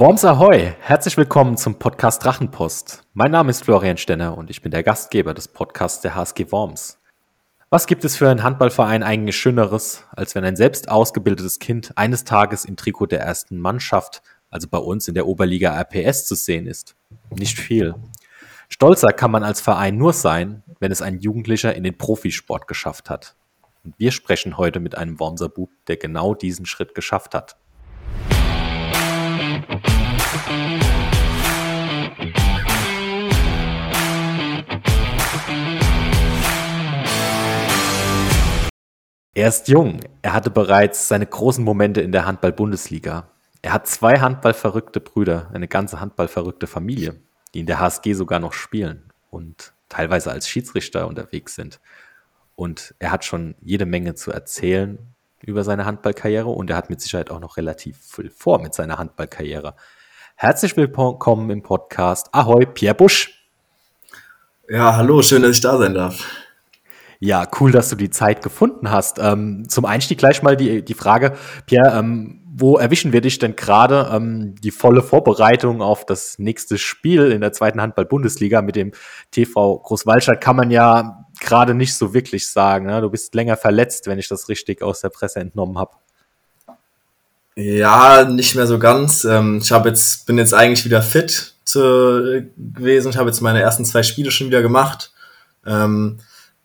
Worms Ahoy! Herzlich willkommen zum Podcast Drachenpost. Mein Name ist Florian Stenner und ich bin der Gastgeber des Podcasts der HSG Worms. Was gibt es für einen Handballverein eigentlich Schöneres, als wenn ein selbst ausgebildetes Kind eines Tages im Trikot der ersten Mannschaft, also bei uns in der Oberliga RPS, zu sehen ist? Nicht viel. Stolzer kann man als Verein nur sein, wenn es ein Jugendlicher in den Profisport geschafft hat. Und wir sprechen heute mit einem Wormser Bub, der genau diesen Schritt geschafft hat. Er ist jung. Er hatte bereits seine großen Momente in der Handball-Bundesliga. Er hat zwei handballverrückte Brüder, eine ganze handballverrückte Familie, die in der HSG sogar noch spielen und teilweise als Schiedsrichter unterwegs sind. Und er hat schon jede Menge zu erzählen über seine Handballkarriere und er hat mit Sicherheit auch noch relativ viel vor mit seiner Handballkarriere. Herzlich willkommen im Podcast. Ahoi, Pierre Busch. Ja, hallo, schön, dass ich da sein darf. Ja, cool, dass du die Zeit gefunden hast. Ähm, zum Einstieg gleich mal die, die Frage, Pierre, ähm, wo erwischen wir dich denn gerade? Ähm, die volle Vorbereitung auf das nächste Spiel in der zweiten Handball-Bundesliga mit dem TV Großwaldstadt kann man ja gerade nicht so wirklich sagen. Ne? Du bist länger verletzt, wenn ich das richtig aus der Presse entnommen habe. Ja, nicht mehr so ganz. Ähm, ich habe jetzt bin jetzt eigentlich wieder fit zu, gewesen. Ich habe jetzt meine ersten zwei Spiele schon wieder gemacht. Ähm,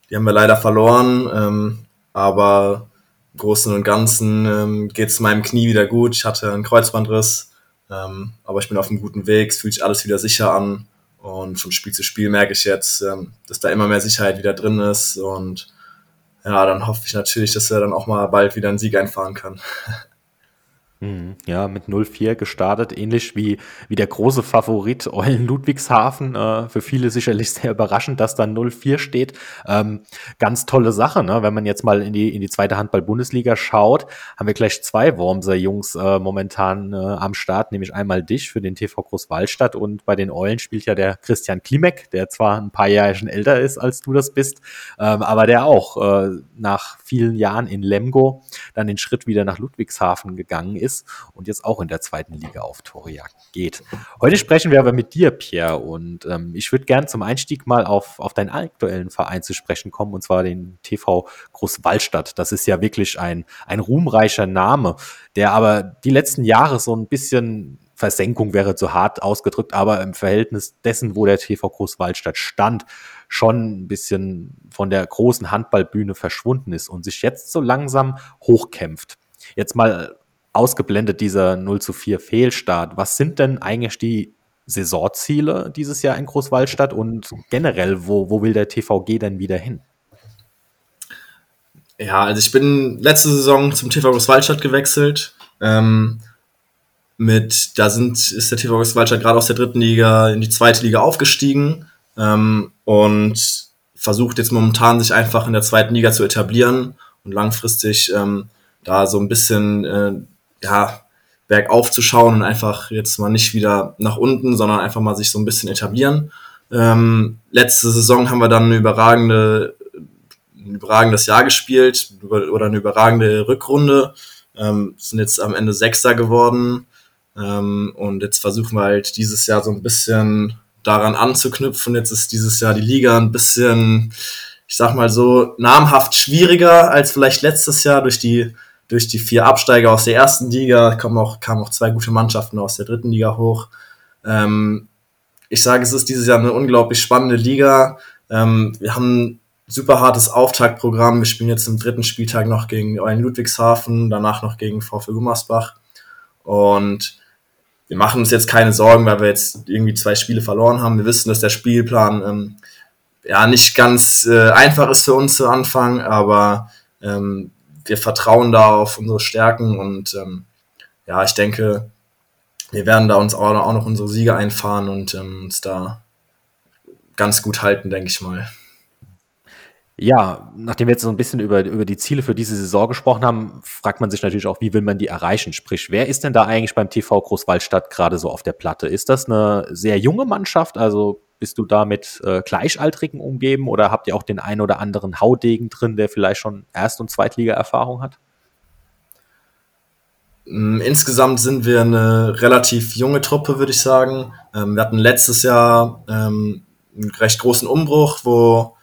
die haben wir leider verloren, ähm, aber im Großen und Ganzen geht es meinem Knie wieder gut. Ich hatte einen Kreuzbandriss, aber ich bin auf einem guten Weg. Es fühlt sich alles wieder sicher an. Und von Spiel zu Spiel merke ich jetzt, ähm, dass da immer mehr Sicherheit wieder drin ist. Und ja, dann hoffe ich natürlich, dass er dann auch mal bald wieder einen Sieg einfahren kann. Mhm. Ja, mit 0-4 gestartet, ähnlich wie, wie der große Favorit Eulen Ludwigshafen. Äh, für viele sicherlich sehr überraschend, dass da 0-4 steht. Ähm, ganz tolle Sache, ne? wenn man jetzt mal in die, in die zweite Handball-Bundesliga schaut, haben wir gleich zwei Wormser Jungs äh, momentan äh, am Start, nämlich einmal dich für den TV Großwallstadt und bei den Eulen spielt ja der Christian Klimek, der zwar ein paar Jahre schon älter ist, als du das bist, ähm, aber der auch äh, nach vielen Jahren in Lemgo dann den Schritt wieder nach Ludwigshafen gegangen ist ist und jetzt auch in der zweiten Liga auf Torejagd geht. Heute sprechen wir aber mit dir, Pierre, und ähm, ich würde gern zum Einstieg mal auf, auf deinen aktuellen Verein zu sprechen kommen, und zwar den TV Großwallstadt. Das ist ja wirklich ein, ein ruhmreicher Name, der aber die letzten Jahre so ein bisschen Versenkung wäre zu hart ausgedrückt, aber im Verhältnis dessen, wo der TV Großwaldstadt stand, schon ein bisschen von der großen Handballbühne verschwunden ist und sich jetzt so langsam hochkämpft. Jetzt mal ausgeblendet dieser 0 zu 4 Fehlstart. Was sind denn eigentlich die Saisonziele dieses Jahr in Großwaldstadt und generell, wo, wo will der TVG denn wieder hin? Ja, also ich bin letzte Saison zum TV Großwaldstadt gewechselt. Ähm, mit, da sind, ist der TV Großwaldstadt gerade aus der dritten Liga in die zweite Liga aufgestiegen ähm, und versucht jetzt momentan sich einfach in der zweiten Liga zu etablieren und langfristig ähm, da so ein bisschen äh, ja, bergauf zu schauen und einfach jetzt mal nicht wieder nach unten, sondern einfach mal sich so ein bisschen etablieren. Ähm, letzte Saison haben wir dann eine überragende, ein überragendes Jahr gespielt oder eine überragende Rückrunde. Ähm, sind jetzt am Ende Sechster geworden. Ähm, und jetzt versuchen wir halt dieses Jahr so ein bisschen daran anzuknüpfen. Jetzt ist dieses Jahr die Liga ein bisschen, ich sag mal so, namhaft schwieriger als vielleicht letztes Jahr durch die durch die vier Absteiger aus der ersten Liga kommen auch, kamen auch zwei gute Mannschaften aus der dritten Liga hoch. Ähm, ich sage, es ist dieses Jahr eine unglaublich spannende Liga. Ähm, wir haben ein super hartes Auftaktprogramm. Wir spielen jetzt im dritten Spieltag noch gegen Eulen Ludwigshafen, danach noch gegen VfL Gummersbach. Und wir machen uns jetzt keine Sorgen, weil wir jetzt irgendwie zwei Spiele verloren haben. Wir wissen, dass der Spielplan ähm, ja nicht ganz äh, einfach ist für uns zu Anfang, aber ähm, wir vertrauen da auf unsere Stärken und ähm, ja, ich denke, wir werden da uns auch, auch noch unsere Siege einfahren und ähm, uns da ganz gut halten, denke ich mal. Ja, nachdem wir jetzt so ein bisschen über, über die Ziele für diese Saison gesprochen haben, fragt man sich natürlich auch, wie will man die erreichen? Sprich, wer ist denn da eigentlich beim TV Großwaldstadt gerade so auf der Platte? Ist das eine sehr junge Mannschaft? Also bist du da mit äh, Gleichaltrigen umgeben oder habt ihr auch den einen oder anderen Haudegen drin, der vielleicht schon Erst- und Zweitliga-Erfahrung hat? Mm, insgesamt sind wir eine relativ junge Truppe, würde ich sagen. Ähm, wir hatten letztes Jahr ähm, einen recht großen Umbruch, wo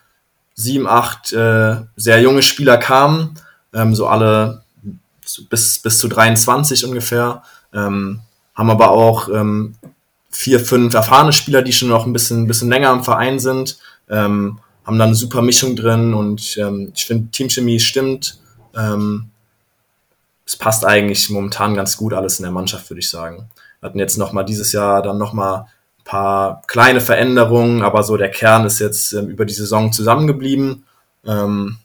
sieben, acht äh, sehr junge Spieler kamen, ähm, so alle bis, bis zu 23 ungefähr. Ähm, haben aber auch ähm, vier, fünf erfahrene Spieler, die schon noch ein bisschen, ein bisschen länger im Verein sind. Ähm, haben dann eine super Mischung drin und ähm, ich finde, Teamchemie stimmt. Ähm, es passt eigentlich momentan ganz gut alles in der Mannschaft, würde ich sagen. Wir hatten jetzt nochmal dieses Jahr dann nochmal ein paar kleine Veränderungen, aber so der Kern ist jetzt ähm, über die Saison zusammengeblieben. Ähm,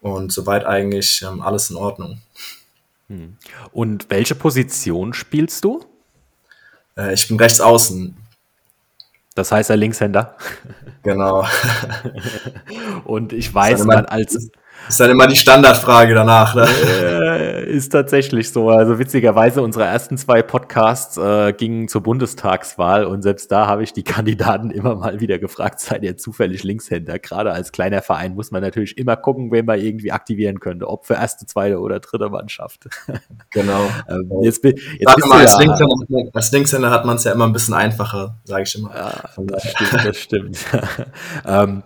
und soweit eigentlich ähm, alles in Ordnung. Hm. Und welche Position spielst du? Äh, ich bin rechts außen. Das heißt, er Linkshänder. Genau. Und ich weiß, man als ist dann immer die Standardfrage danach. Ne? Äh, ist tatsächlich so. Also witzigerweise, unsere ersten zwei Podcasts äh, gingen zur Bundestagswahl und selbst da habe ich die Kandidaten immer mal wieder gefragt, seid ihr zufällig Linkshänder? Gerade als kleiner Verein muss man natürlich immer gucken, wen man irgendwie aktivieren könnte, ob für erste, zweite oder dritte Mannschaft. Genau. ähm, jetzt, jetzt bist mal, als, ja, Linkshänder, als Linkshänder hat man es ja immer ein bisschen einfacher, sage ich immer. Ja, das stimmt, das stimmt. ähm,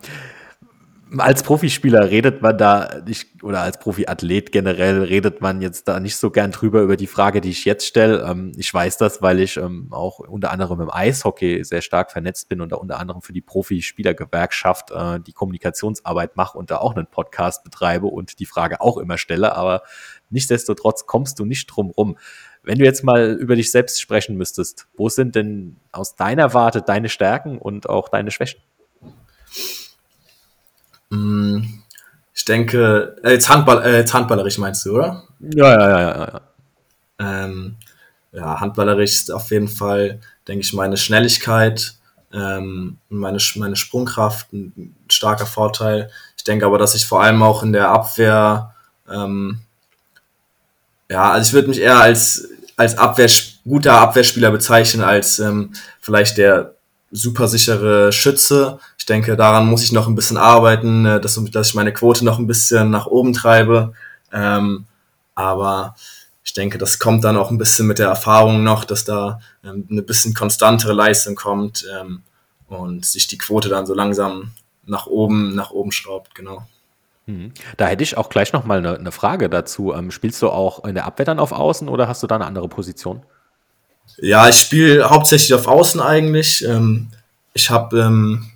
als Profispieler redet man da nicht, oder als Profiathlet generell redet man jetzt da nicht so gern drüber über die Frage, die ich jetzt stelle. Ähm, ich weiß das, weil ich ähm, auch unter anderem im Eishockey sehr stark vernetzt bin und da unter anderem für die Profispielergewerkschaft äh, die Kommunikationsarbeit mache und da auch einen Podcast betreibe und die Frage auch immer stelle. Aber nichtsdestotrotz kommst du nicht drum rum. Wenn du jetzt mal über dich selbst sprechen müsstest, wo sind denn aus deiner Warte deine Stärken und auch deine Schwächen? Mm, ich denke, äh, jetzt, Handball, äh, jetzt handballerisch meinst du, oder? Ja, ja, ja, ja. ja. Ähm, ja, handballerisch ist auf jeden Fall, denke ich, meine Schnelligkeit, ähm, meine, meine Sprungkraft ein starker Vorteil. Ich denke aber, dass ich vor allem auch in der Abwehr, ähm, ja, also ich würde mich eher als, als Abwehr, guter Abwehrspieler bezeichnen, als ähm, vielleicht der super sichere Schütze. Ich denke, daran muss ich noch ein bisschen arbeiten, äh, dass, dass ich meine Quote noch ein bisschen nach oben treibe. Ähm, aber ich denke, das kommt dann auch ein bisschen mit der Erfahrung noch, dass da ähm, eine bisschen konstantere Leistung kommt ähm, und sich die Quote dann so langsam nach oben, nach oben schraubt, genau. Mhm. Da hätte ich auch gleich noch mal eine, eine Frage dazu. Ähm, spielst du auch in der Abwehr dann auf Außen oder hast du da eine andere Position? Ja, ich spiele hauptsächlich auf Außen eigentlich. Ähm, ich habe ähm,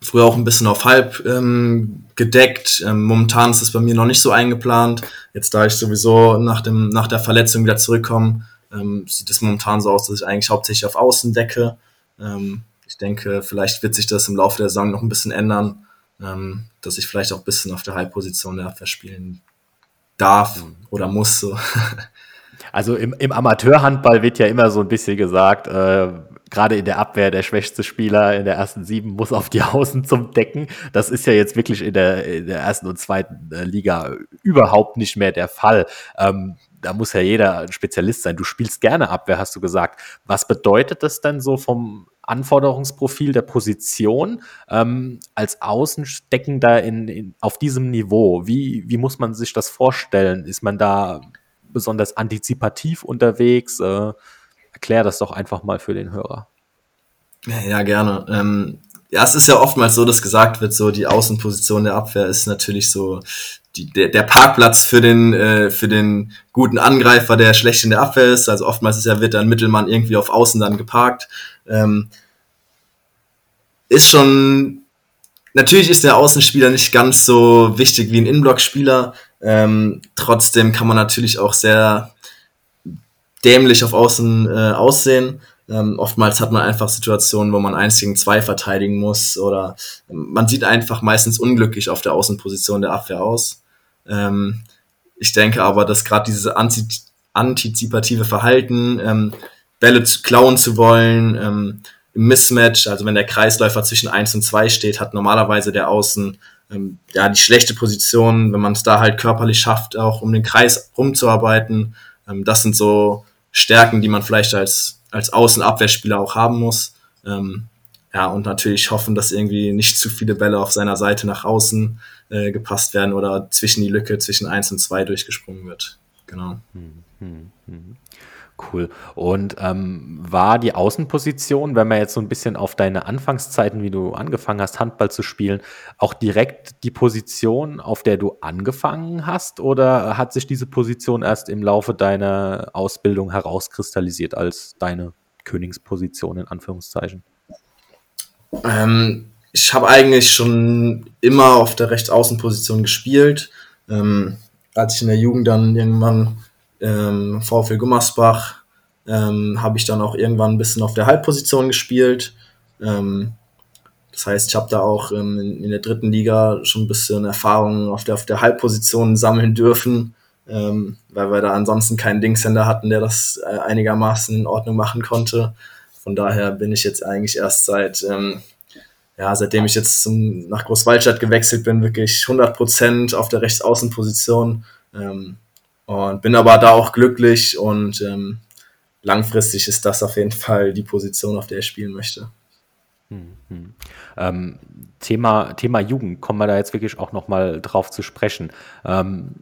früher auch ein bisschen auf Halb ähm, gedeckt. Ähm, momentan ist es bei mir noch nicht so eingeplant. Jetzt da ich sowieso nach, dem, nach der Verletzung wieder zurückkomme, ähm, sieht es momentan so aus, dass ich eigentlich hauptsächlich auf Außen decke. Ähm, ich denke, vielleicht wird sich das im Laufe der Saison noch ein bisschen ändern, ähm, dass ich vielleicht auch ein bisschen auf der Halbposition der Abwehr spielen darf oder muss. So. Also im, im Amateurhandball wird ja immer so ein bisschen gesagt, äh, gerade in der Abwehr der schwächste Spieler in der ersten sieben muss auf die Außen zum Decken. Das ist ja jetzt wirklich in der, in der ersten und zweiten äh, Liga überhaupt nicht mehr der Fall. Ähm, da muss ja jeder ein Spezialist sein. Du spielst gerne Abwehr, hast du gesagt. Was bedeutet das denn so vom Anforderungsprofil der Position ähm, als Außensteckender in, in, auf diesem Niveau? Wie, wie muss man sich das vorstellen? Ist man da besonders antizipativ unterwegs? Äh, erklär das doch einfach mal für den Hörer. Ja, gerne. Ähm, ja, es ist ja oftmals so, dass gesagt wird, so die Außenposition der Abwehr ist natürlich so die, der, der Parkplatz für den, äh, für den guten Angreifer, der schlecht in der Abwehr ist. Also oftmals ist ja, wird dann Mittelmann irgendwie auf Außen dann geparkt. Ähm, ist schon, natürlich ist der Außenspieler nicht ganz so wichtig wie ein Innenblockspieler, ähm, trotzdem kann man natürlich auch sehr dämlich auf Außen äh, aussehen. Ähm, oftmals hat man einfach Situationen, wo man eins gegen zwei verteidigen muss oder ähm, man sieht einfach meistens unglücklich auf der Außenposition der Abwehr aus. Ähm, ich denke aber, dass gerade dieses antizipative Verhalten, ähm, Bälle zu, klauen zu wollen, ähm, im Mismatch, also wenn der Kreisläufer zwischen eins und zwei steht, hat normalerweise der Außen ähm, ja, die schlechte Position, wenn man es da halt körperlich schafft, auch um den Kreis rumzuarbeiten. Ähm, das sind so Stärken, die man vielleicht als, als Außenabwehrspieler auch haben muss. Ähm, ja, und natürlich hoffen, dass irgendwie nicht zu viele Bälle auf seiner Seite nach außen äh, gepasst werden oder zwischen die Lücke zwischen eins und zwei durchgesprungen wird. Genau. Hm. Hm, hm. Cool. Und ähm, war die Außenposition, wenn man jetzt so ein bisschen auf deine Anfangszeiten, wie du angefangen hast, Handball zu spielen, auch direkt die Position, auf der du angefangen hast? Oder hat sich diese Position erst im Laufe deiner Ausbildung herauskristallisiert als deine Königsposition in Anführungszeichen? Ähm, ich habe eigentlich schon immer auf der Rechtsaußenposition gespielt. Ähm, als ich in der Jugend dann irgendwann ähm, VfL Gummersbach ähm, habe ich dann auch irgendwann ein bisschen auf der Halbposition gespielt. Ähm, das heißt, ich habe da auch ähm, in, in, der dritten Liga schon ein bisschen Erfahrung auf der, auf der Halbposition sammeln dürfen, ähm, weil wir da ansonsten keinen Linkshänder hatten, der das äh, einigermaßen in Ordnung machen konnte. Von daher bin ich jetzt eigentlich erst seit, ähm, ja, seitdem ich jetzt zum, nach Großwaldstadt gewechselt bin, wirklich 100% auf der Rechtsaußenposition. Ähm, und bin aber da auch glücklich und ähm, langfristig ist das auf jeden Fall die Position, auf der ich spielen möchte. Mhm. Ähm, Thema, Thema Jugend, kommen wir da jetzt wirklich auch nochmal drauf zu sprechen. Ähm,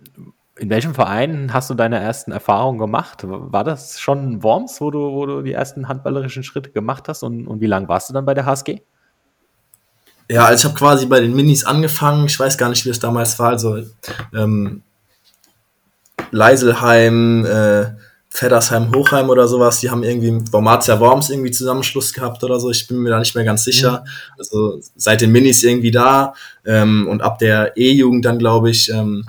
in welchem Verein hast du deine ersten Erfahrungen gemacht? War das schon Worms, wo du, wo du die ersten handballerischen Schritte gemacht hast? Und, und wie lange warst du dann bei der HSG? Ja, also ich habe quasi bei den Minis angefangen. Ich weiß gar nicht, wie es damals war. Also ähm, Leiselheim, äh, Feddersheim, Hochheim oder sowas, die haben irgendwie mit Wormatia Worms irgendwie Zusammenschluss gehabt oder so. Ich bin mir da nicht mehr ganz sicher. Mhm. Also seit den Minis irgendwie da ähm, und ab der E-Jugend dann, glaube ich, ähm,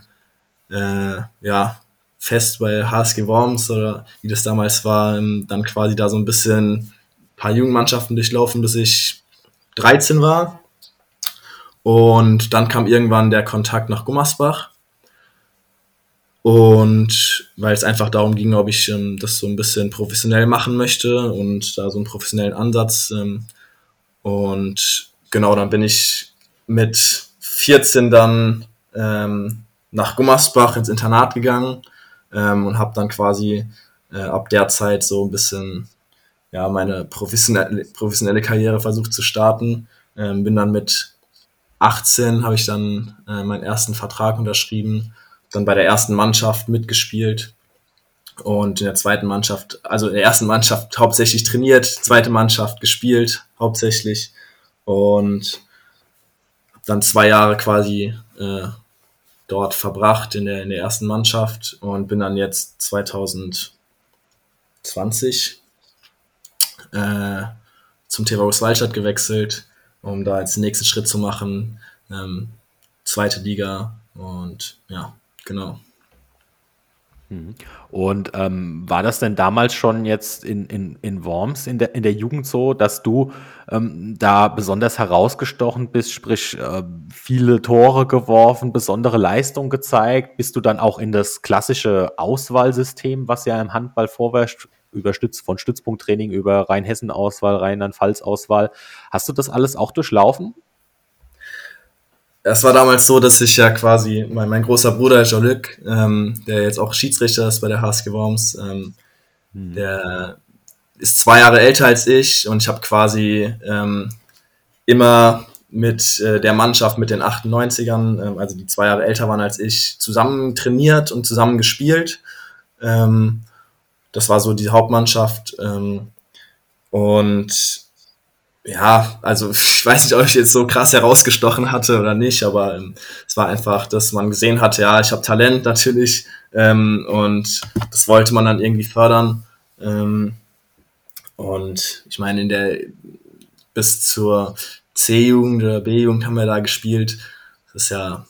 äh, ja, fest bei HSG Worms oder wie das damals war, ähm, dann quasi da so ein bisschen ein paar Jugendmannschaften durchlaufen, bis ich 13 war. Und dann kam irgendwann der Kontakt nach Gummersbach. Und weil es einfach darum ging, ob ich ähm, das so ein bisschen professionell machen möchte und da so einen professionellen Ansatz. Ähm, und genau, dann bin ich mit 14 dann ähm, nach Gummersbach ins Internat gegangen ähm, und habe dann quasi äh, ab der Zeit so ein bisschen ja, meine professionelle, professionelle Karriere versucht zu starten. Ähm, bin dann mit 18 habe ich dann äh, meinen ersten Vertrag unterschrieben dann bei der ersten Mannschaft mitgespielt und in der zweiten Mannschaft, also in der ersten Mannschaft hauptsächlich trainiert, zweite Mannschaft gespielt hauptsächlich und dann zwei Jahre quasi äh, dort verbracht in der, in der ersten Mannschaft und bin dann jetzt 2020 äh, zum TV Waldstadt gewechselt, um da jetzt den nächsten Schritt zu machen. Ähm, zweite Liga und ja, Genau. Mhm. Und ähm, war das denn damals schon jetzt in, in, in Worms in der, in der Jugend so, dass du ähm, da besonders herausgestochen bist, sprich äh, viele Tore geworfen, besondere Leistung gezeigt? Bist du dann auch in das klassische Auswahlsystem, was ja im Handball vorwärts über von Stützpunkttraining über Rheinhessen-Auswahl, Rheinland-Pfalz-Auswahl, hast du das alles auch durchlaufen? Es war damals so, dass ich ja quasi, mein, mein großer Bruder Jean-Luc, ähm, der jetzt auch Schiedsrichter ist bei der HSG Worms, ähm, hm. der ist zwei Jahre älter als ich und ich habe quasi ähm, immer mit äh, der Mannschaft, mit den 98ern, ähm, also die zwei Jahre älter waren als ich, zusammen trainiert und zusammen gespielt. Ähm, das war so die Hauptmannschaft. Ähm, und ja, also ich weiß nicht, ob ich jetzt so krass herausgestochen hatte oder nicht, aber ähm, es war einfach, dass man gesehen hat, ja, ich habe Talent natürlich ähm, und das wollte man dann irgendwie fördern. Ähm, und ich meine, in der bis zur C-Jugend oder B-Jugend haben wir da gespielt. Das ist ja,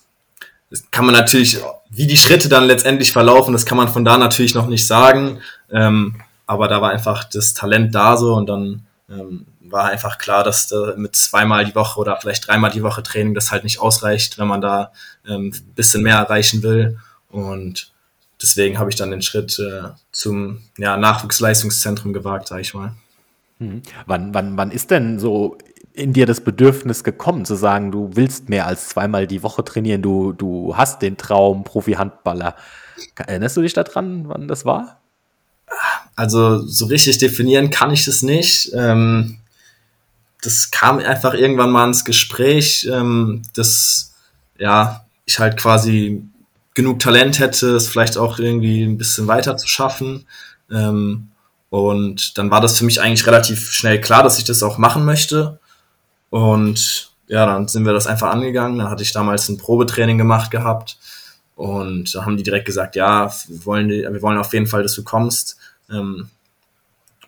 das kann man natürlich, wie die Schritte dann letztendlich verlaufen, das kann man von da natürlich noch nicht sagen. Ähm, aber da war einfach das Talent da so und dann ähm, war einfach klar, dass da mit zweimal die Woche oder vielleicht dreimal die Woche Training das halt nicht ausreicht, wenn man da ähm, bisschen mehr erreichen will. Und deswegen habe ich dann den Schritt äh, zum ja, Nachwuchsleistungszentrum gewagt, sage ich mal. Hm. Wann, wann, wann ist denn so in dir das Bedürfnis gekommen, zu sagen, du willst mehr als zweimal die Woche trainieren, du, du hast den Traum Profi-Handballer. Erinnerst du dich daran, wann das war? Also so richtig definieren kann ich das nicht. Ähm, das kam einfach irgendwann mal ins Gespräch, ähm, dass ja, ich halt quasi genug Talent hätte, es vielleicht auch irgendwie ein bisschen weiter zu schaffen. Ähm, und dann war das für mich eigentlich relativ schnell klar, dass ich das auch machen möchte. Und ja, dann sind wir das einfach angegangen. Dann hatte ich damals ein Probetraining gemacht gehabt. Und da haben die direkt gesagt, ja, wir wollen, wir wollen auf jeden Fall, dass du kommst. Ähm,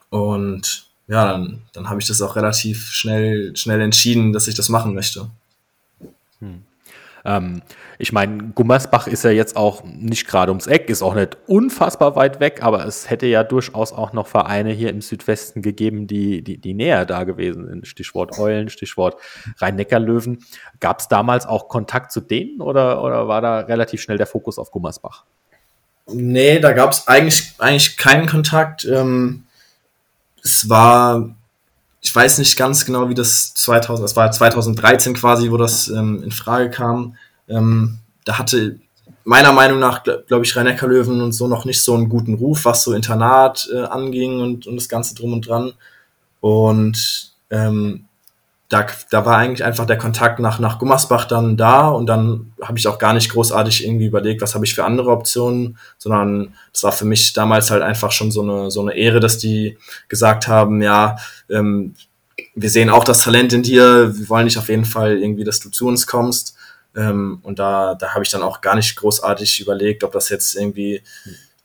und ja, dann, dann habe ich das auch relativ schnell, schnell entschieden, dass ich das machen möchte. Hm. Ähm, ich meine, Gummersbach ist ja jetzt auch nicht gerade ums Eck, ist auch nicht unfassbar weit weg, aber es hätte ja durchaus auch noch Vereine hier im Südwesten gegeben, die, die, die näher da gewesen sind. Stichwort Eulen, Stichwort Rhein-Neckar-Löwen. Gab es damals auch Kontakt zu denen oder, oder war da relativ schnell der Fokus auf Gummersbach? Nee, da gab es eigentlich, eigentlich keinen Kontakt. Ähm, es war ich weiß nicht ganz genau, wie das 2000, das war 2013 quasi, wo das ähm, in Frage kam. Ähm, da hatte meiner Meinung nach, glaube ich, rhein löwen und so noch nicht so einen guten Ruf, was so Internat äh, anging und, und das Ganze drum und dran. Und ähm, da, da war eigentlich einfach der Kontakt nach, nach Gummersbach dann da und dann habe ich auch gar nicht großartig irgendwie überlegt, was habe ich für andere Optionen, sondern das war für mich damals halt einfach schon so eine, so eine Ehre, dass die gesagt haben, ja, ähm, wir sehen auch das Talent in dir, wir wollen dich auf jeden Fall irgendwie, dass du zu uns kommst. Ähm, und da, da habe ich dann auch gar nicht großartig überlegt, ob das jetzt irgendwie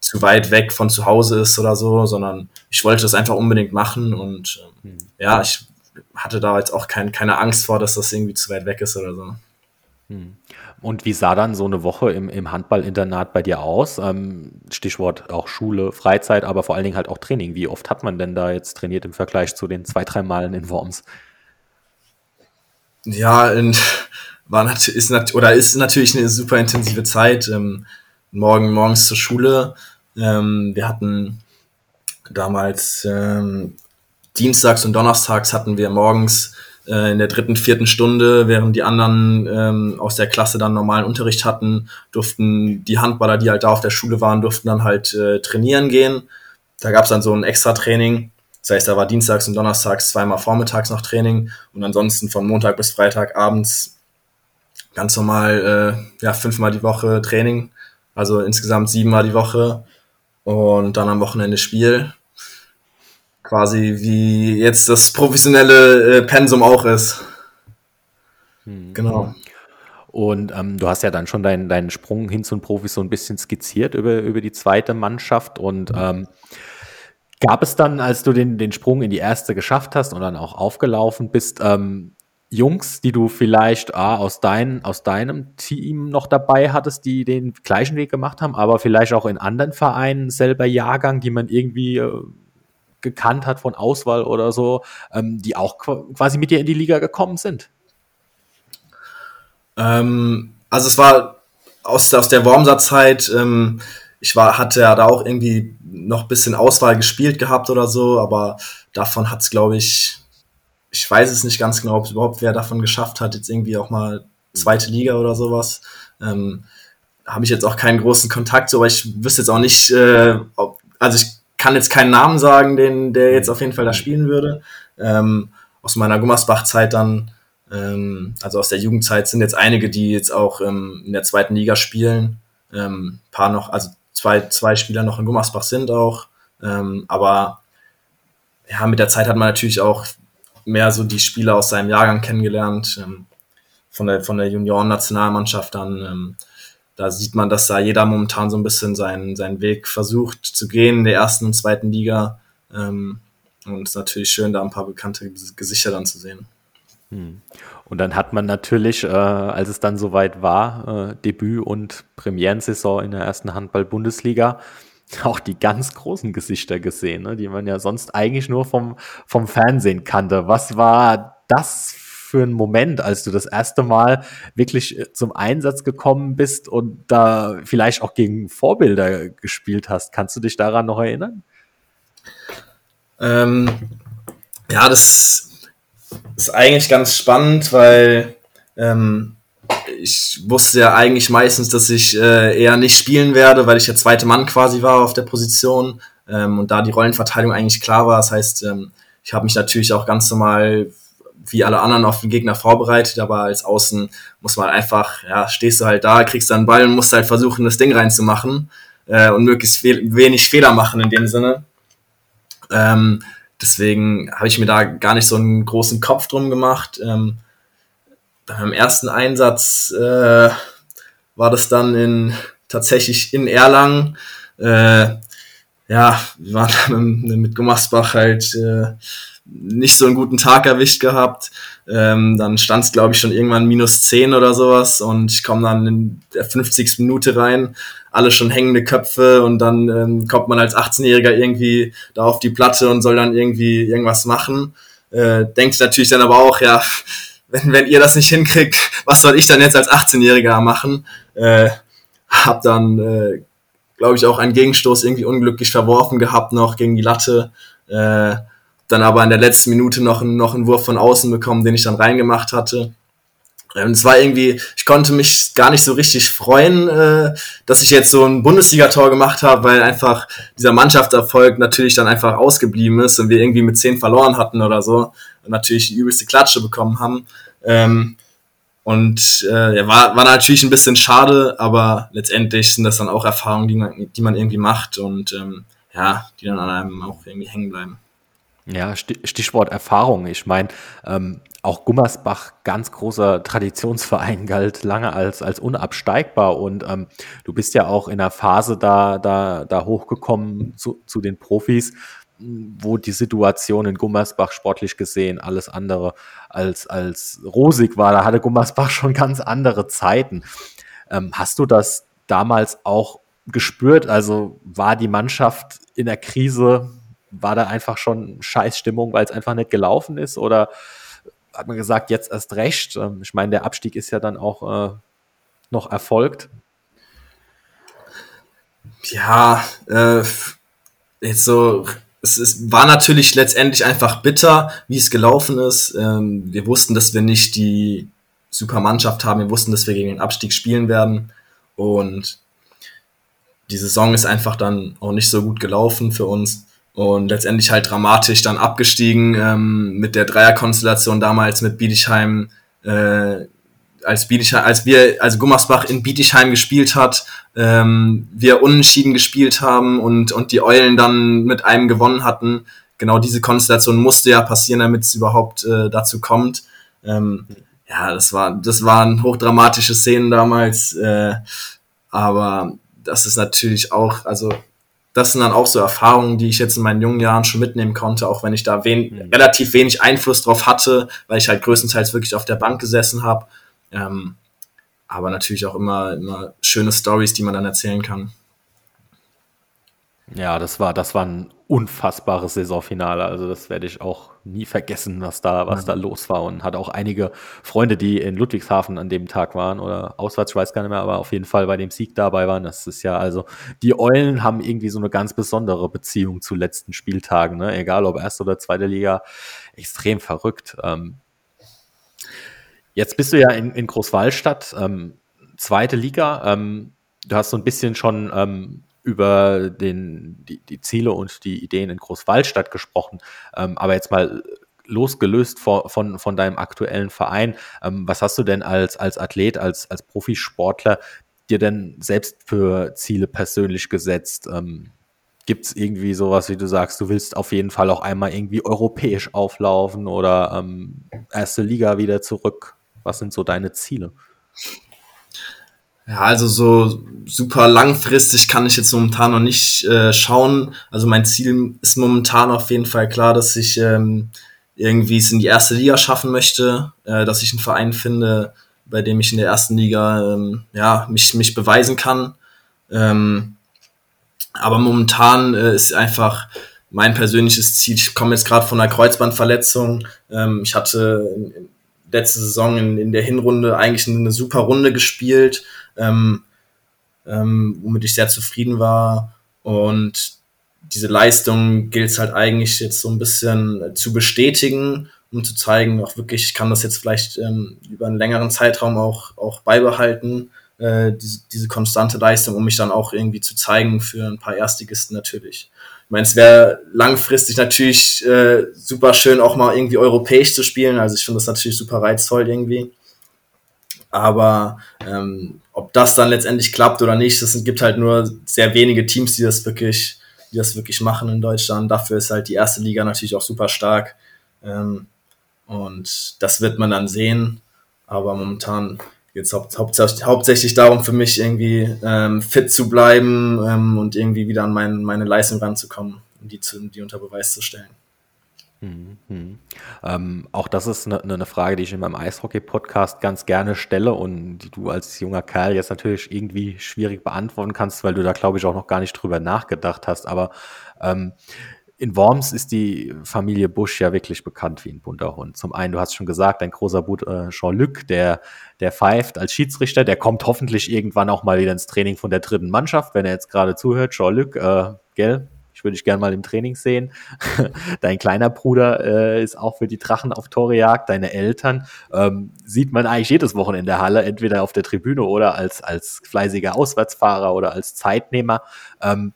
zu weit weg von zu Hause ist oder so, sondern ich wollte das einfach unbedingt machen und ähm, ja, ich hatte da jetzt auch kein, keine Angst vor, dass das irgendwie zu weit weg ist oder so. Hm. Und wie sah dann so eine Woche im, im Handballinternat bei dir aus? Ähm, Stichwort auch Schule, Freizeit, aber vor allen Dingen halt auch Training. Wie oft hat man denn da jetzt trainiert im Vergleich zu den zwei, drei Malen in Worms? Ja, in, war nat ist nat oder ist natürlich eine super intensive Zeit. Ähm, morgen morgens zur Schule. Ähm, wir hatten damals ähm, dienstags und donnerstags hatten wir morgens äh, in der dritten, vierten Stunde, während die anderen ähm, aus der Klasse dann normalen Unterricht hatten, durften die Handballer, die halt da auf der Schule waren, durften dann halt äh, trainieren gehen. Da gab es dann so ein extra Training. Das heißt, da war dienstags und donnerstags zweimal vormittags noch Training und ansonsten von Montag bis Freitag abends ganz normal äh, ja fünfmal die Woche Training, also insgesamt siebenmal die Woche und dann am Wochenende Spiel quasi wie jetzt das professionelle äh, Pensum auch ist. Hm. Genau. Und ähm, du hast ja dann schon deinen, deinen Sprung hin zu den Profis so ein bisschen skizziert über, über die zweite Mannschaft. Und ähm, gab es dann, als du den, den Sprung in die erste geschafft hast und dann auch aufgelaufen bist, ähm, Jungs, die du vielleicht ah, aus, dein, aus deinem Team noch dabei hattest, die den gleichen Weg gemacht haben, aber vielleicht auch in anderen Vereinen selber Jahrgang, die man irgendwie äh, gekannt hat von Auswahl oder so, ähm, die auch quasi mit dir in die Liga gekommen sind? Ähm, also es war aus, aus der Wormser-Zeit, ähm, ich war, hatte ja da auch irgendwie noch ein bisschen Auswahl gespielt gehabt oder so, aber davon hat es, glaube ich, ich weiß es nicht ganz genau, ob überhaupt wer davon geschafft hat, jetzt irgendwie auch mal zweite Liga oder sowas. Ähm, habe ich jetzt auch keinen großen Kontakt, aber ich wüsste jetzt auch nicht, äh, ob, also ich kann jetzt keinen Namen sagen, den, der jetzt auf jeden Fall da spielen würde. Ähm, aus meiner Gummersbach-Zeit dann, ähm, also aus der Jugendzeit sind jetzt einige, die jetzt auch ähm, in der zweiten Liga spielen. Ähm, paar noch, also zwei, zwei Spieler noch in Gummersbach sind auch. Ähm, aber ja, mit der Zeit hat man natürlich auch mehr so die Spieler aus seinem Jahrgang kennengelernt. Ähm, von der, von der Junioren-Nationalmannschaft dann. Da sieht man, dass da jeder momentan so ein bisschen seinen, seinen Weg versucht zu gehen in der ersten und zweiten Liga. Ähm, und es ist natürlich schön, da ein paar bekannte Gesichter dann zu sehen. Hm. Und dann hat man natürlich, äh, als es dann soweit war, äh, Debüt und Premierensaison in der ersten Handball-Bundesliga, auch die ganz großen Gesichter gesehen, ne, die man ja sonst eigentlich nur vom, vom Fernsehen kannte. Was war das für einen Moment, als du das erste Mal wirklich äh, zum Einsatz gekommen bist und da vielleicht auch gegen Vorbilder gespielt hast? Kannst du dich daran noch erinnern? Ähm, ja, das ist eigentlich ganz spannend, weil ähm, ich wusste ja eigentlich meistens, dass ich äh, eher nicht spielen werde, weil ich der zweite Mann quasi war auf der Position ähm, und da die Rollenverteilung eigentlich klar war. Das heißt, ähm, ich habe mich natürlich auch ganz normal wie alle anderen auf den Gegner vorbereitet, aber als Außen muss man einfach, ja, stehst du halt da, kriegst dann Ball und musst halt versuchen, das Ding reinzumachen äh, und möglichst viel, wenig Fehler machen in dem Sinne. Ähm, deswegen habe ich mir da gar nicht so einen großen Kopf drum gemacht. Ähm, beim ersten Einsatz äh, war das dann in tatsächlich in Erlangen. Äh, ja, wir waren mit, mit Gummersbach halt äh, nicht so einen guten Tag erwischt gehabt. Ähm, dann stand es, glaube ich, schon irgendwann minus 10 oder sowas und ich komme dann in der 50. Minute rein, alle schon hängende Köpfe und dann ähm, kommt man als 18-Jähriger irgendwie da auf die Platte und soll dann irgendwie irgendwas machen. Äh, denkt natürlich dann aber auch, ja, wenn, wenn ihr das nicht hinkriegt, was soll ich dann jetzt als 18-Jähriger machen? Äh, hab dann, äh, glaube ich, auch einen Gegenstoß irgendwie unglücklich verworfen gehabt noch gegen die Latte. Äh, dann aber in der letzten Minute noch, noch einen Wurf von außen bekommen, den ich dann reingemacht hatte. Ähm, es war irgendwie, ich konnte mich gar nicht so richtig freuen, äh, dass ich jetzt so ein Bundesligator gemacht habe, weil einfach dieser Mannschaftserfolg natürlich dann einfach ausgeblieben ist und wir irgendwie mit zehn verloren hatten oder so und natürlich die übelste Klatsche bekommen haben. Ähm, und äh, ja, war, war natürlich ein bisschen schade, aber letztendlich sind das dann auch Erfahrungen, die man, die man irgendwie macht und ähm, ja, die dann an einem auch irgendwie hängen bleiben. Ja, Stichwort Erfahrung. Ich meine, ähm, auch Gummersbach, ganz großer Traditionsverein, galt lange als, als unabsteigbar. Und ähm, du bist ja auch in der Phase da, da, da hochgekommen zu, zu den Profis, wo die Situation in Gummersbach sportlich gesehen alles andere als, als rosig war. Da hatte Gummersbach schon ganz andere Zeiten. Ähm, hast du das damals auch gespürt? Also war die Mannschaft in der Krise war da einfach schon Scheißstimmung, weil es einfach nicht gelaufen ist? Oder hat man gesagt, jetzt erst recht? Ähm, ich meine, der Abstieg ist ja dann auch äh, noch erfolgt. Ja, äh, jetzt so, es ist, war natürlich letztendlich einfach bitter, wie es gelaufen ist. Ähm, wir wussten, dass wir nicht die super Mannschaft haben. Wir wussten, dass wir gegen den Abstieg spielen werden. Und die Saison ist einfach dann auch nicht so gut gelaufen für uns und letztendlich halt dramatisch dann abgestiegen ähm, mit der Dreierkonstellation damals mit Bietigheim, äh, als Bietigheim, als wir, also Gummersbach in Bietigheim gespielt hat, ähm, wir unentschieden gespielt haben und, und die Eulen dann mit einem gewonnen hatten. Genau diese Konstellation musste ja passieren, damit es überhaupt äh, dazu kommt. Ähm, ja, das war, das waren hochdramatische Szenen damals, äh, aber das ist natürlich auch, also das sind dann auch so Erfahrungen, die ich jetzt in meinen jungen Jahren schon mitnehmen konnte, auch wenn ich da wen mhm. relativ wenig Einfluss drauf hatte, weil ich halt größtenteils wirklich auf der Bank gesessen habe. Ähm, aber natürlich auch immer, immer schöne Stories, die man dann erzählen kann. Ja, das war, das war ein unfassbares Saisonfinale. Also das werde ich auch nie vergessen, was da, was ja. da los war. Und hatte auch einige Freunde, die in Ludwigshafen an dem Tag waren oder auswärts, ich weiß gar nicht mehr, aber auf jeden Fall bei dem Sieg dabei waren. Das ist ja, also die Eulen haben irgendwie so eine ganz besondere Beziehung zu letzten Spieltagen, ne? Egal ob erste oder zweite Liga, extrem verrückt. Ähm, jetzt bist du ja in, in Großwallstadt, ähm, zweite Liga. Ähm, du hast so ein bisschen schon ähm, über den, die, die Ziele und die Ideen in Großwallstadt gesprochen. Ähm, aber jetzt mal losgelöst von, von, von deinem aktuellen Verein, ähm, was hast du denn als, als Athlet, als, als Profisportler dir denn selbst für Ziele persönlich gesetzt? Ähm, Gibt es irgendwie sowas, wie du sagst, du willst auf jeden Fall auch einmal irgendwie europäisch auflaufen oder ähm, erste Liga wieder zurück? Was sind so deine Ziele? Ja, also so super langfristig kann ich jetzt momentan noch nicht äh, schauen. Also mein Ziel ist momentan auf jeden Fall klar, dass ich ähm, irgendwie es in die erste Liga schaffen möchte, äh, dass ich einen Verein finde, bei dem ich in der ersten Liga ähm, ja mich mich beweisen kann. Ähm, aber momentan äh, ist einfach mein persönliches Ziel. Ich komme jetzt gerade von einer Kreuzbandverletzung. Ähm, ich hatte letzte Saison in, in der Hinrunde eigentlich eine super Runde gespielt ähm, ähm, womit ich sehr zufrieden war. Und diese Leistung gilt es halt eigentlich jetzt so ein bisschen zu bestätigen, um zu zeigen, auch wirklich, ich kann das jetzt vielleicht ähm, über einen längeren Zeitraum auch, auch beibehalten, äh, diese, diese konstante Leistung, um mich dann auch irgendwie zu zeigen für ein paar Erstligisten natürlich. meine, es wäre langfristig natürlich äh, super schön, auch mal irgendwie europäisch zu spielen. Also ich finde das natürlich super reizvoll irgendwie. Aber ähm, ob das dann letztendlich klappt oder nicht, es gibt halt nur sehr wenige Teams, die das wirklich, die das wirklich machen in Deutschland. Dafür ist halt die erste Liga natürlich auch super stark. Ähm, und das wird man dann sehen. Aber momentan geht es hau hauptsächlich, darum für mich irgendwie ähm, fit zu bleiben ähm, und irgendwie wieder an mein, meine Leistung ranzukommen und die, zu, die unter Beweis zu stellen. Mhm. Ähm, auch das ist eine, eine Frage, die ich in meinem Eishockey-Podcast ganz gerne stelle und die du als junger Kerl jetzt natürlich irgendwie schwierig beantworten kannst, weil du da, glaube ich, auch noch gar nicht drüber nachgedacht hast. Aber ähm, in Worms ist die Familie Busch ja wirklich bekannt wie ein bunter Hund. Zum einen, du hast schon gesagt, dein großer Bub äh, Jean-Luc, der, der pfeift als Schiedsrichter, der kommt hoffentlich irgendwann auch mal wieder ins Training von der dritten Mannschaft, wenn er jetzt gerade zuhört. Jean-Luc, äh, gell, ich würde dich gerne mal im Training sehen. Dein kleiner Bruder äh, ist auch für die Drachen auf Torejagd. Deine Eltern ähm, sieht man eigentlich jedes Wochenende in der Halle, entweder auf der Tribüne oder als, als fleißiger Auswärtsfahrer oder als Zeitnehmer. Ähm,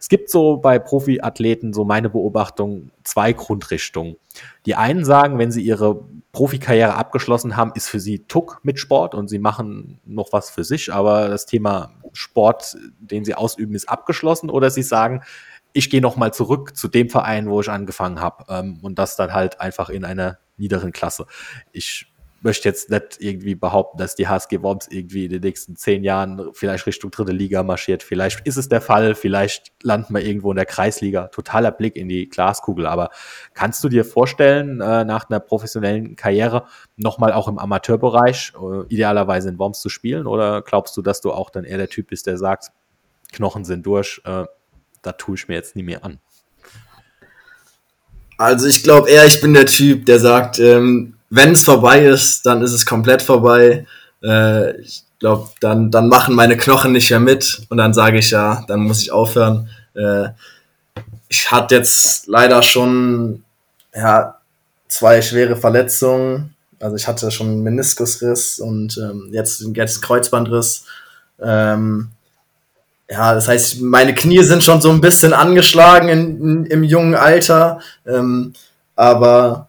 es gibt so bei Profiathleten, so meine Beobachtung, zwei Grundrichtungen. Die einen sagen, wenn sie ihre Profikarriere abgeschlossen haben, ist für sie Tuck mit Sport und sie machen noch was für sich, aber das Thema Sport, den sie ausüben, ist abgeschlossen. Oder sie sagen, ich gehe nochmal zurück zu dem Verein, wo ich angefangen habe ähm, und das dann halt einfach in einer niederen Klasse. Ich möchte jetzt nicht irgendwie behaupten, dass die HSG Worms irgendwie in den nächsten zehn Jahren vielleicht Richtung dritte Liga marschiert. Vielleicht ist es der Fall, vielleicht landen wir irgendwo in der Kreisliga. Totaler Blick in die Glaskugel. Aber kannst du dir vorstellen, äh, nach einer professionellen Karriere nochmal auch im Amateurbereich, äh, idealerweise in Worms zu spielen? Oder glaubst du, dass du auch dann eher der Typ bist, der sagt, Knochen sind durch, äh, da tue ich mir jetzt nie mehr an. Also ich glaube eher, ich bin der Typ, der sagt, ähm, wenn es vorbei ist, dann ist es komplett vorbei. Äh, ich glaube, dann, dann machen meine Knochen nicht mehr mit und dann sage ich ja, dann muss ich aufhören. Äh, ich hatte jetzt leider schon ja, zwei schwere Verletzungen. Also ich hatte schon einen Meniskusriss und ähm, jetzt, jetzt Kreuzbandriss. Ähm, ja, das heißt, meine Knie sind schon so ein bisschen angeschlagen in, in, im jungen Alter. Ähm, aber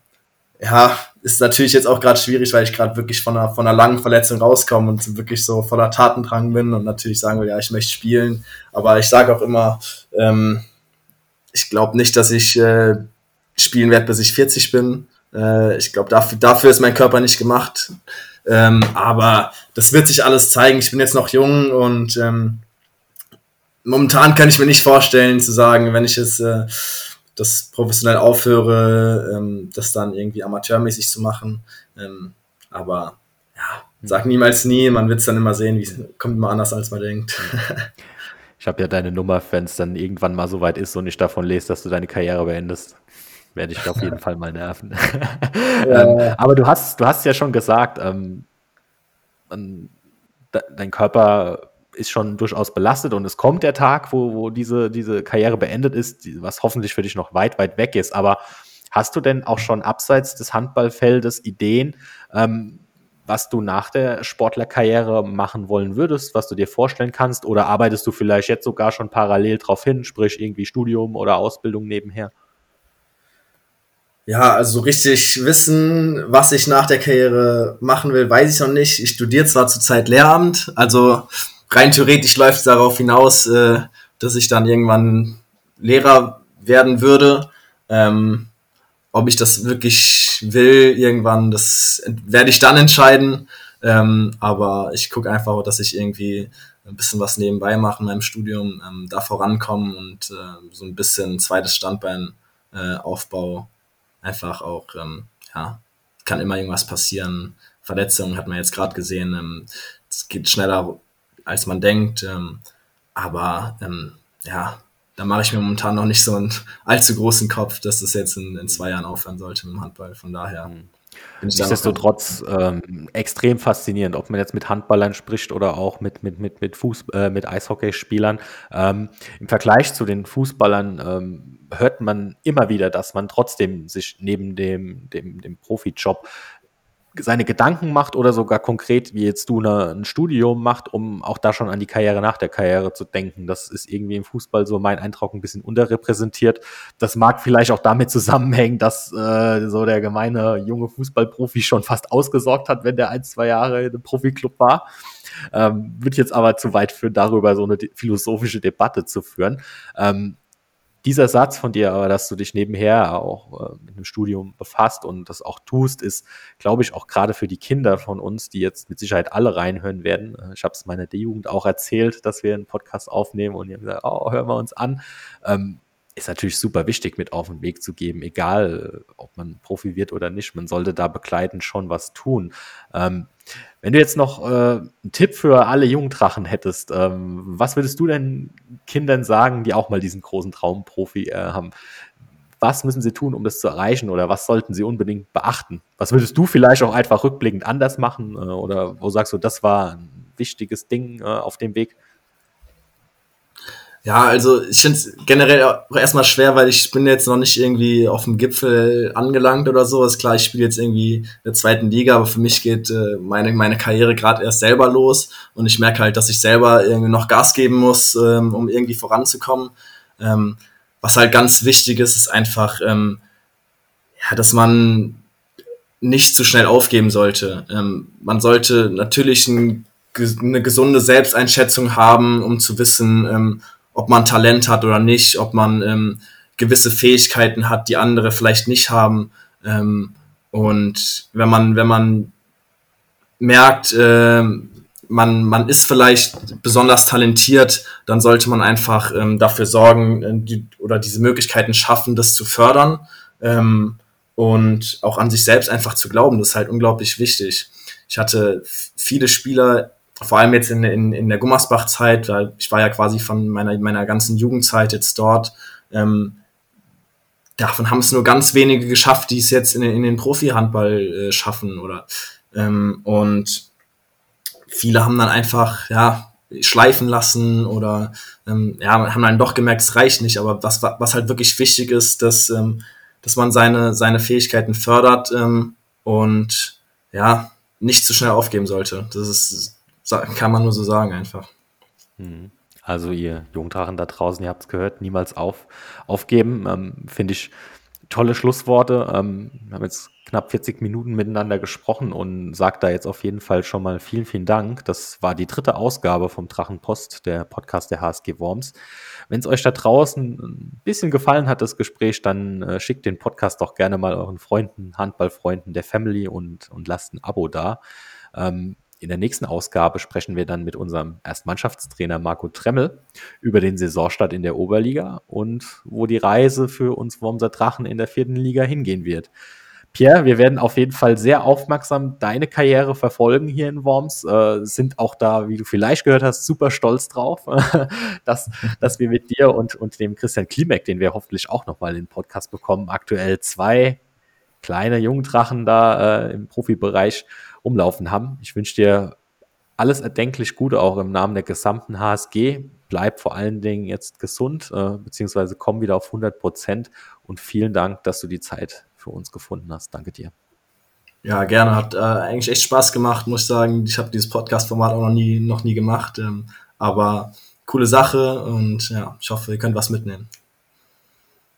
ja, ist natürlich jetzt auch gerade schwierig, weil ich gerade wirklich von einer, von einer langen Verletzung rauskomme und wirklich so voller Tatendrang bin und natürlich sagen will, ja, ich möchte spielen. Aber ich sage auch immer, ähm, ich glaube nicht, dass ich äh, spielen werde, bis ich 40 bin. Äh, ich glaube, dafür, dafür ist mein Körper nicht gemacht. Ähm, aber das wird sich alles zeigen. Ich bin jetzt noch jung und ähm, momentan kann ich mir nicht vorstellen zu sagen, wenn ich jetzt äh, das professionell aufhöre, ähm, das dann irgendwie amateurmäßig zu machen. Ähm, aber ja, sag niemals nie, man wird es dann immer sehen, wie kommt immer anders, als man denkt. Ich habe ja deine Nummer, wenn es dann irgendwann mal so weit ist und ich davon lese, dass du deine Karriere beendest, werde ich auf jeden Fall mal nerven. Ja. ähm, aber du hast, du hast ja schon gesagt, ähm, dein Körper ist schon durchaus belastet und es kommt der Tag, wo, wo diese, diese Karriere beendet ist, was hoffentlich für dich noch weit, weit weg ist. Aber hast du denn auch schon abseits des Handballfeldes Ideen, ähm, was du nach der Sportlerkarriere machen wollen würdest, was du dir vorstellen kannst? Oder arbeitest du vielleicht jetzt sogar schon parallel drauf hin, sprich irgendwie Studium oder Ausbildung nebenher? Ja, also richtig wissen, was ich nach der Karriere machen will, weiß ich noch nicht. Ich studiere zwar zurzeit Lehramt, also rein theoretisch läuft es darauf hinaus, äh, dass ich dann irgendwann Lehrer werden würde. Ähm, ob ich das wirklich will, irgendwann, das werde ich dann entscheiden. Ähm, aber ich gucke einfach, dass ich irgendwie ein bisschen was nebenbei mache in meinem Studium, ähm, da vorankommen und äh, so ein bisschen zweites Standbein äh, Aufbau. Einfach auch, ähm, ja, kann immer irgendwas passieren. Verletzungen hat man jetzt gerade gesehen. Ähm, es geht schneller als man denkt. Ähm, aber ähm, ja, da mache ich mir momentan noch nicht so einen allzu großen Kopf, dass das jetzt in, in zwei Jahren aufhören sollte mit dem Handball. Von daher. Mhm. Nichtsdestotrotz ähm, extrem faszinierend, ob man jetzt mit Handballern spricht oder auch mit, mit, mit, mit, Fuß, äh, mit Eishockeyspielern. Ähm, Im Vergleich zu den Fußballern ähm, hört man immer wieder, dass man trotzdem sich neben dem, dem, dem Profijob seine Gedanken macht oder sogar konkret, wie jetzt du ein Studium macht, um auch da schon an die Karriere nach der Karriere zu denken. Das ist irgendwie im Fußball so mein Eindruck ein bisschen unterrepräsentiert. Das mag vielleicht auch damit zusammenhängen, dass äh, so der gemeine junge Fußballprofi schon fast ausgesorgt hat, wenn der ein, zwei Jahre in einem Profiklub war. Ähm, wird jetzt aber zu weit führen, darüber so eine philosophische Debatte zu führen. Ähm, dieser Satz von dir, aber dass du dich nebenher auch äh, mit einem Studium befasst und das auch tust, ist, glaube ich, auch gerade für die Kinder von uns, die jetzt mit Sicherheit alle reinhören werden. Äh, ich habe es meiner D-Jugend auch erzählt, dass wir einen Podcast aufnehmen und die haben gesagt, oh, hören wir uns an. Ähm, ist natürlich super wichtig mit auf den Weg zu geben, egal ob man Profi wird oder nicht. Man sollte da begleitend schon was tun. Ähm, wenn du jetzt noch äh, einen Tipp für alle Jugenddrachen hättest, ähm, was würdest du denn Kindern sagen, die auch mal diesen großen Traumprofi äh, haben? Was müssen sie tun, um das zu erreichen oder was sollten sie unbedingt beachten? Was würdest du vielleicht auch einfach rückblickend anders machen äh, oder wo sagst du, das war ein wichtiges Ding äh, auf dem Weg? Ja, also ich finde es generell auch erstmal schwer, weil ich bin jetzt noch nicht irgendwie auf dem Gipfel angelangt oder so. Ist klar, ich spiele jetzt irgendwie in der zweiten Liga, aber für mich geht äh, meine, meine Karriere gerade erst selber los und ich merke halt, dass ich selber irgendwie noch Gas geben muss, ähm, um irgendwie voranzukommen. Ähm, was halt ganz wichtig ist, ist einfach, ähm, ja, dass man nicht zu schnell aufgeben sollte. Ähm, man sollte natürlich ein, eine gesunde Selbsteinschätzung haben, um zu wissen, ähm, ob man Talent hat oder nicht, ob man ähm, gewisse Fähigkeiten hat, die andere vielleicht nicht haben. Ähm, und wenn man, wenn man merkt, äh, man, man ist vielleicht besonders talentiert, dann sollte man einfach ähm, dafür sorgen äh, die, oder diese Möglichkeiten schaffen, das zu fördern ähm, und auch an sich selbst einfach zu glauben. Das ist halt unglaublich wichtig. Ich hatte viele Spieler vor allem jetzt in, in, in der Gummersbach-Zeit, weil ich war ja quasi von meiner, meiner ganzen Jugendzeit jetzt dort, ähm, davon haben es nur ganz wenige geschafft, die es jetzt in, in den Profi-Handball äh, schaffen oder ähm, und viele haben dann einfach ja schleifen lassen oder ähm, ja haben dann doch gemerkt, es reicht nicht. Aber was was halt wirklich wichtig ist, dass ähm, dass man seine seine Fähigkeiten fördert ähm, und ja nicht zu schnell aufgeben sollte. Das ist kann man nur so sagen einfach. Hm. Also ihr Jungdrachen da draußen, ihr habt es gehört, niemals auf, aufgeben. Ähm, Finde ich tolle Schlussworte. Ähm, wir haben jetzt knapp 40 Minuten miteinander gesprochen und sagt da jetzt auf jeden Fall schon mal vielen, vielen Dank. Das war die dritte Ausgabe vom Drachenpost, der Podcast der HSG Worms. Wenn es euch da draußen ein bisschen gefallen hat, das Gespräch, dann äh, schickt den Podcast doch gerne mal euren Freunden, Handballfreunden der Family und, und lasst ein Abo da. Ähm, in der nächsten Ausgabe sprechen wir dann mit unserem Erstmannschaftstrainer Marco Tremmel über den Saisonstart in der Oberliga und wo die Reise für uns Wormser Drachen in der vierten Liga hingehen wird. Pierre, wir werden auf jeden Fall sehr aufmerksam deine Karriere verfolgen hier in Worms. Äh, sind auch da, wie du vielleicht gehört hast, super stolz drauf, dass, dass wir mit dir und, und dem Christian Klimek, den wir hoffentlich auch nochmal in den Podcast bekommen, aktuell zwei kleine Jungdrachen da äh, im Profibereich rumlaufen haben. Ich wünsche dir alles erdenklich Gute, auch im Namen der gesamten HSG. Bleib vor allen Dingen jetzt gesund, äh, beziehungsweise komm wieder auf 100 Prozent. Und vielen Dank, dass du die Zeit für uns gefunden hast. Danke dir. Ja, gerne. Hat äh, eigentlich echt Spaß gemacht, muss ich sagen. Ich habe dieses Podcast-Format auch noch nie, noch nie gemacht. Ähm, aber coole Sache und ja, ich hoffe, ihr könnt was mitnehmen.